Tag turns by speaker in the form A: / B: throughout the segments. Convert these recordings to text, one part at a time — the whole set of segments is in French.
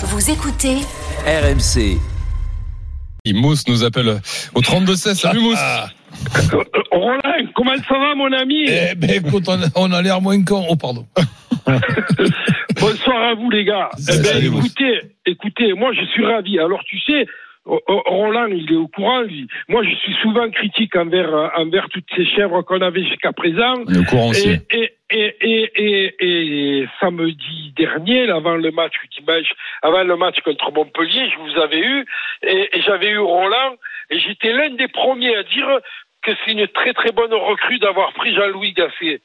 A: Vous écoutez
B: RMC.
C: Mousse nous appelle au 32-16. Salut Mousse.
D: Euh, Roland, comment ça va mon ami
E: Eh ben écoute, on a, on a l'air moins con. Oh pardon.
D: Bonsoir à vous les gars. Eh ben, écoutez, écoutez, moi je suis ravi. Alors tu sais, Roland, il est au courant, lui. Moi, je suis souvent critique envers, euh, envers toutes ces chèvres qu'on avait jusqu'à présent.
C: Au courant.
D: Et, et, et, et, et, et samedi dernier, avant le match dimanche, avant le match contre Montpellier, je vous avais eu et, et j'avais eu Roland et j'étais l'un des premiers à dire que c'est une très très bonne recrue d'avoir pris Jean-Louis Gasset.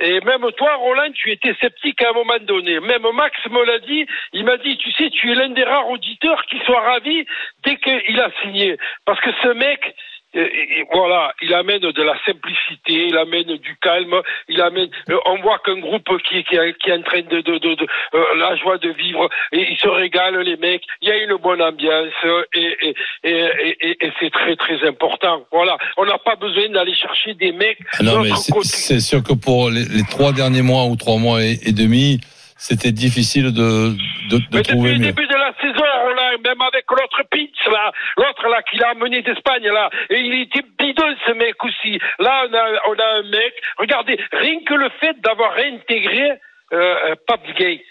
D: Et même toi, Roland, tu étais sceptique à un moment donné. Même Max me l'a dit. Il m'a dit, tu sais, tu es l'un des rares auditeurs qui soit ravi dès qu'il a signé. Parce que ce mec, et- et voilà, il amène de la simplicité, il amène du calme, il amène. euh, on voit qu'un groupe qui, qui, est- qui est en train de, de, de, de, euh, la joie de vivre, et ils se régalent les mecs. Il y a une bonne ambiance et, et, c'est très très important. Voilà, on n'a pas besoin d'aller chercher des mecs.
E: Ah Non, mais c'est sûr que pour les, les trois derniers mois ou trois mois et, demi, c'était difficile de, de, de
D: Mais
E: trouver
D: depuis le
E: mieux.
D: début de la saison, Roland, même avec l'autre Pitch, là, l'autre là qu'il a amené d'Espagne, là, et il était bidon ce mec aussi. Là, on a, on a un mec. Regardez, rien que le fait d'avoir réintégré euh, euh, Gay.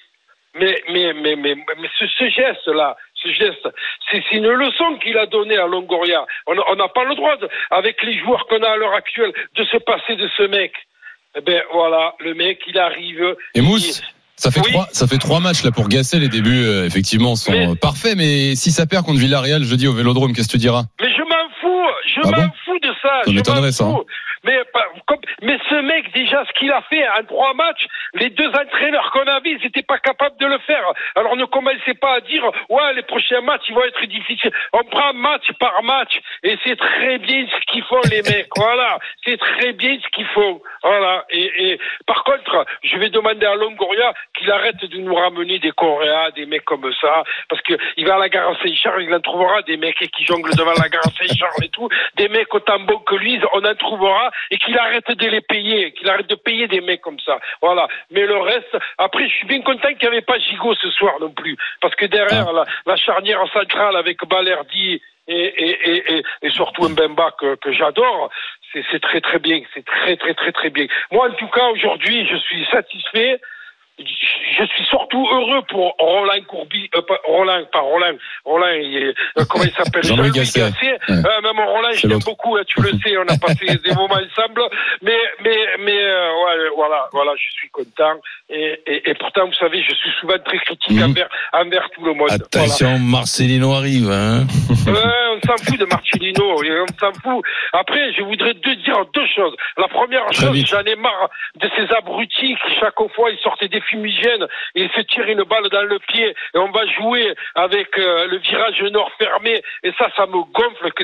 D: Mais, mais, mais, mais, mais ce, ce geste-là, ce geste, c'est une leçon qu'il a donnée à Longoria. On n'a pas le droit, de- avec les joueurs qu'on a à l'heure actuelle, de se passer de ce mec. Eh ben voilà, le mec, il arrive.
C: Et Mousse, ça fait
D: Oui.
C: trois, ça fait trois matchs là pour Gasset. Les débuts, euh, effectivement, sont
D: Mais-
C: euh, parfaits. Mais si ça perd contre Villarreal jeudi au Vélodrome, qu'est-ce que tu diras?
D: Mais je m'en fous, je
C: Ah
D: m'en
C: bon?
D: fous de ça.
C: Ça
D: je
C: m'étonnerait, ça, hein.
D: Mais, mais ce mec, déjà, ce qu'il a fait en trois matchs, les deux entraîneurs qu'on avait, ils n'étaient pas capables de le faire. Alors ne commencez pas à dire, ouais, les prochains matchs, ils vont être difficiles. On prend match par match, et c'est très bien ce qu'ils font, les mecs. Voilà, c'est très bien ce qu'ils font. Voilà. Et, et par contre, je vais demander à Longoria qu'il arrête de nous ramener des Coréens, des mecs comme ça, parce que il va à la gare Saint-Charles, il en trouvera des mecs qui jonglent devant la gare Saint-Charles et tout, des mecs autant bons que lui, on en trouvera, et qu'il arrête de les payer, qu'il arrête de payer des mecs comme ça. Voilà. Mais le reste, après, je suis bien content qu'il n'y avait pas Gigot ce soir non plus, parce que derrière la, la charnière centrale avec Balerdi et, et, et, surtout Mbemba que, que j'adore, c'est c'est très très bien, c'est très très très très bien. Moi en tout cas aujourd'hui je suis satisfait. Je suis surtout heureux pour Roland Courby, euh, pas, Roland, pas Roland, Roland, il est- euh, comment il s'appelle?
C: Jean-Louis Gasset.
D: Gasset.
C: Ouais.
D: Euh, même Roland, je l'aime beaucoup, hein, tu le sais, on a passé des moments ensemble. Mais, mais, mais, euh, ouais, voilà, voilà, je suis content. Et, et, et pourtant, vous savez, je suis souvent très critique
C: Mhm.
D: envers, envers tout le monde.
E: Attention, Marcelino arrive. Hein.
D: Ouais, on s'en fout de Marcelino, on s'en fout. Après, je voudrais deux, dire deux choses. La première
E: Très
D: chose, j'en ai marre de ces abrutis qui, chaque fois, ils sortent des fumigènes et ils se tirent une balle dans le pied et on va jouer avec euh, le virage nord fermé. Et ça, ça me gonfle que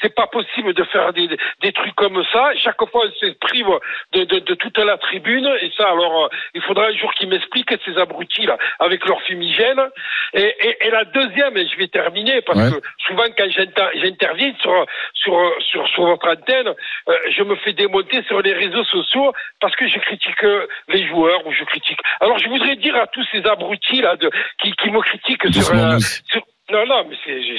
D: c'est, pas possible de faire des, des trucs comme ça. Chaque fois, on se prive de, de, de toute la tribune. Et ça, alors, euh, il faudra un jour qu'ils m'expliquent ces abrutis-là avec leur fumigène. Et, et, et la deuxième, et je vais terminer parce
C: Ouais.
D: que souvent quand j'inter- j'interviens sur, sur, sur, sur votre antenne, euh, je me fais démonter sur les réseaux sociaux parce que je critique euh, les joueurs ou je critique. Alors je voudrais dire à tous ces abrutis là de, qui, qui me critiquent sur, euh, sur- non, non, mais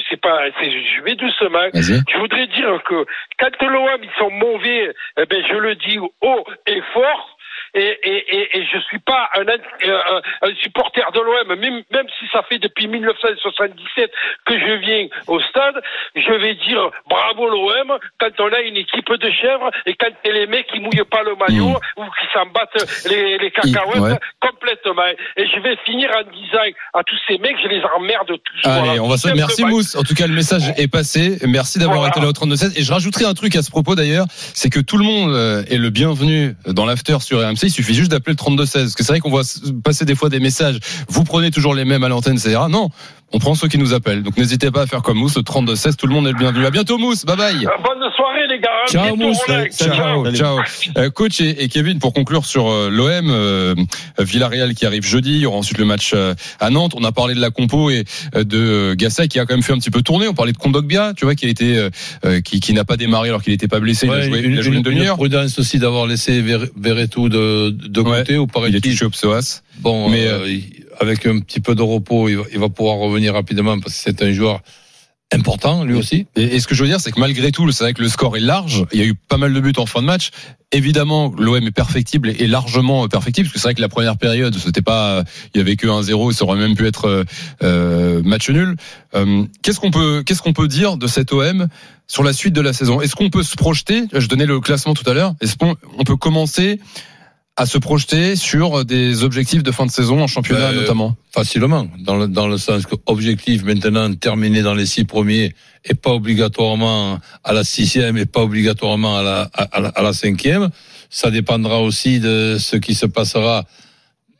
D: c'est pas. Je vais doucement. Je voudrais dire que quand l'OM ils sont mauvais, eh ben je le dis haut et fort. Et, et, et, et je suis pas un, un, un supporter de l'OM, même, même si ça fait depuis 1977 que je viens au stade, je vais dire bravo l'OM quand on a une équipe de chèvres et quand les mecs qui mouillent pas le maillot ou qui s'en battent les, les cacahuètes
C: ouais.
D: complètement. Et je vais finir en disant à tous ces mecs, je les emmerde tous.
C: Allez,
D: Voilà.
C: on va se. Merci. Mousse. En tout cas, le message est passé. Merci d'avoir
D: Voilà.
C: été là au 32-16. Et je rajouterai un truc à ce propos d'ailleurs, c'est que tout le monde euh, est le bienvenu dans l'after sur RMC. Il suffit juste d'appeler le 32-16. Parce que c'est vrai qu'on voit passer des fois des messages. Vous prenez toujours les mêmes à l'antenne, etc. Non, on prend ceux qui nous appellent. Donc n'hésitez pas à faire comme Mousse, le 32-16. Tout le monde est le bienvenu. À bientôt Mousse. Bye bye.
D: Euh, Bonne soirée les gars. À
E: Ciao, Mousse. Ciao.
C: Ciao, ciao. Euh, coach et, et Kevin, pour conclure sur euh, l'OM, euh, Villarreal qui arrive jeudi, il y aura ensuite le match euh, à Nantes. On a parlé de la compo et euh, de Gasset qui a quand même fait un petit peu tourner. On parlait de Kondogbia, tu vois, qui a été, qui, qui n'a pas démarré alors qu'il n'était pas blessé. il a
E: Ouais,
C: joué,
E: une,
C: il a joué une,
E: une- une
C: demi-heure.
E: prudence aussi d'avoir laissé Ver- Verretou de, de
C: Ouais.
E: côté ou
C: Il est
E: paraît-il.
C: touché au psoas.
E: Bon,
C: Mais,
E: euh, avec un petit peu de repos, il va, il va pouvoir revenir rapidement parce que c'est un joueur important lui aussi.
C: Et, ce que je veux dire, c'est que malgré tout, c'est vrai que le score est large. Il y a eu pas mal de buts en fin de match. Évidemment, l'OM est perfectible et largement perfectible, parce que c'est vrai que la première période, c'était pas, il y avait que 1-0, ça aurait même pu être euh, match nul. Euh, qu'est-ce qu'on peut, qu'est-ce qu'on peut dire de cet OM sur la suite de la saison? Est-ce qu'on peut se projeter? Je donnais le classement tout à l'heure. Est-ce qu'on on peut commencer à se projeter sur des objectifs de fin de saison en championnat
E: Euh,
C: notamment
E: Facilement, dans le, dans le sens que objectif maintenant terminé dans les six premiers et pas obligatoirement à la sixième et pas obligatoirement à la, à, la, à la cinquième. Ça dépendra aussi de ce qui se passera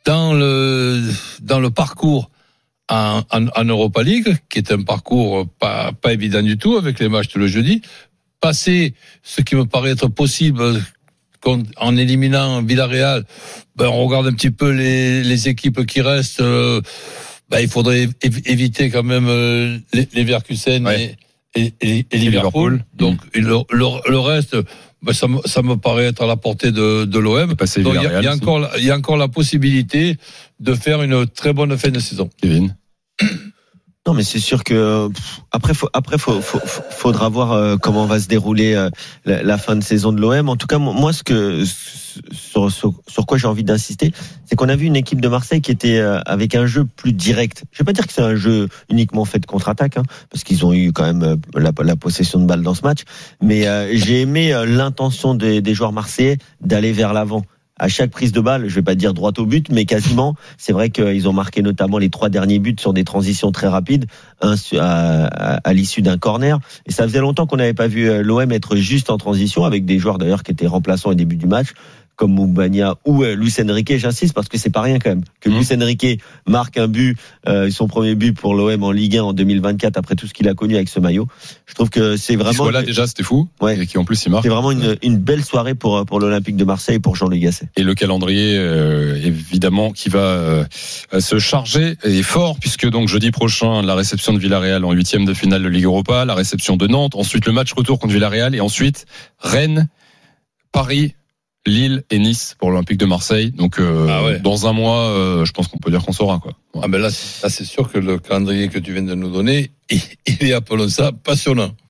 E: dans le, dans le parcours en, en, en Europa League, qui est un parcours pas, pas évident du tout avec les matchs le jeudi. Passer ce qui me paraît être possible en éliminant Villarreal, ben, on regarde un petit peu les, les équipes qui restent. euh, ben, il faudrait év- éviter quand même euh, les, les Verkusen
C: Ouais.
E: et, et, et- et
C: Liverpool.
E: Liverpool. Donc le, le, le reste, ben, ça, me, ça me paraît être à la portée de, de l'OM. Il y, a- a encore, y a encore la possibilité de faire une très bonne fin de saison.
C: Kevin.
A: Non, mais c'est sûr que après, faut, après, faut, faudra voir euh, comment va se dérouler euh, la, fin de saison de l'OM. En tout cas, moi, ce que sur, quoi j'ai envie d'insister, c'est qu'on a vu une équipe de Marseille qui était euh, avec un jeu plus direct. Je vais pas dire que c'est un jeu uniquement fait de contre-attaque, hein, parce qu'ils ont eu quand même la, possession de balle dans ce match. Mais j'ai aimé l'intention des, des joueurs marseillais d'aller vers l'avant. À chaque prise de balle, je vais pas dire droit au but, mais quasiment. C'est vrai qu'ils ont marqué notamment les trois derniers buts sur des transitions très rapides, à- à l'issue d'un corner. Et ça faisait longtemps qu'on n'avait pas vu euh, l'OM être juste en transition, avec des joueurs d'ailleurs qui étaient remplaçants au début du match, comme Moubania ou euh, Luis Enrique. J'insiste parce que c'est pas rien quand même que
C: Mhm.
A: Luis Enrique marque un but, euh, son premier but pour l'OM en Ligue 1 en 2024 après tout ce qu'il a connu avec ce maillot. Je trouve que c'est vraiment
C: soit là déjà, c'était fou.
A: Ouais.
C: Et qui en plus il marque.
A: c'est vraiment une, une belle soirée pour pour l'Olympique de Marseille pour Jean-Louis Gasset.
C: Et le calendrier, euh, évidemment, qui va euh, se charger est fort, puisque donc jeudi prochain, la réception de Villarreal en huitième de finale de Ligue Europa, la réception de Nantes, ensuite le match retour contre Villarreal, et ensuite Rennes, Paris, Lille et Nice pour l'Olympique de Marseille. Donc euh,
E: Ah ouais.
C: dans un mois, euh, je pense qu'on peut dire qu'on saura quoi.
E: Ah ben là, c'est- là c'est sûr que le calendrier que tu viens de nous donner, il, il est appelons ça passionnant.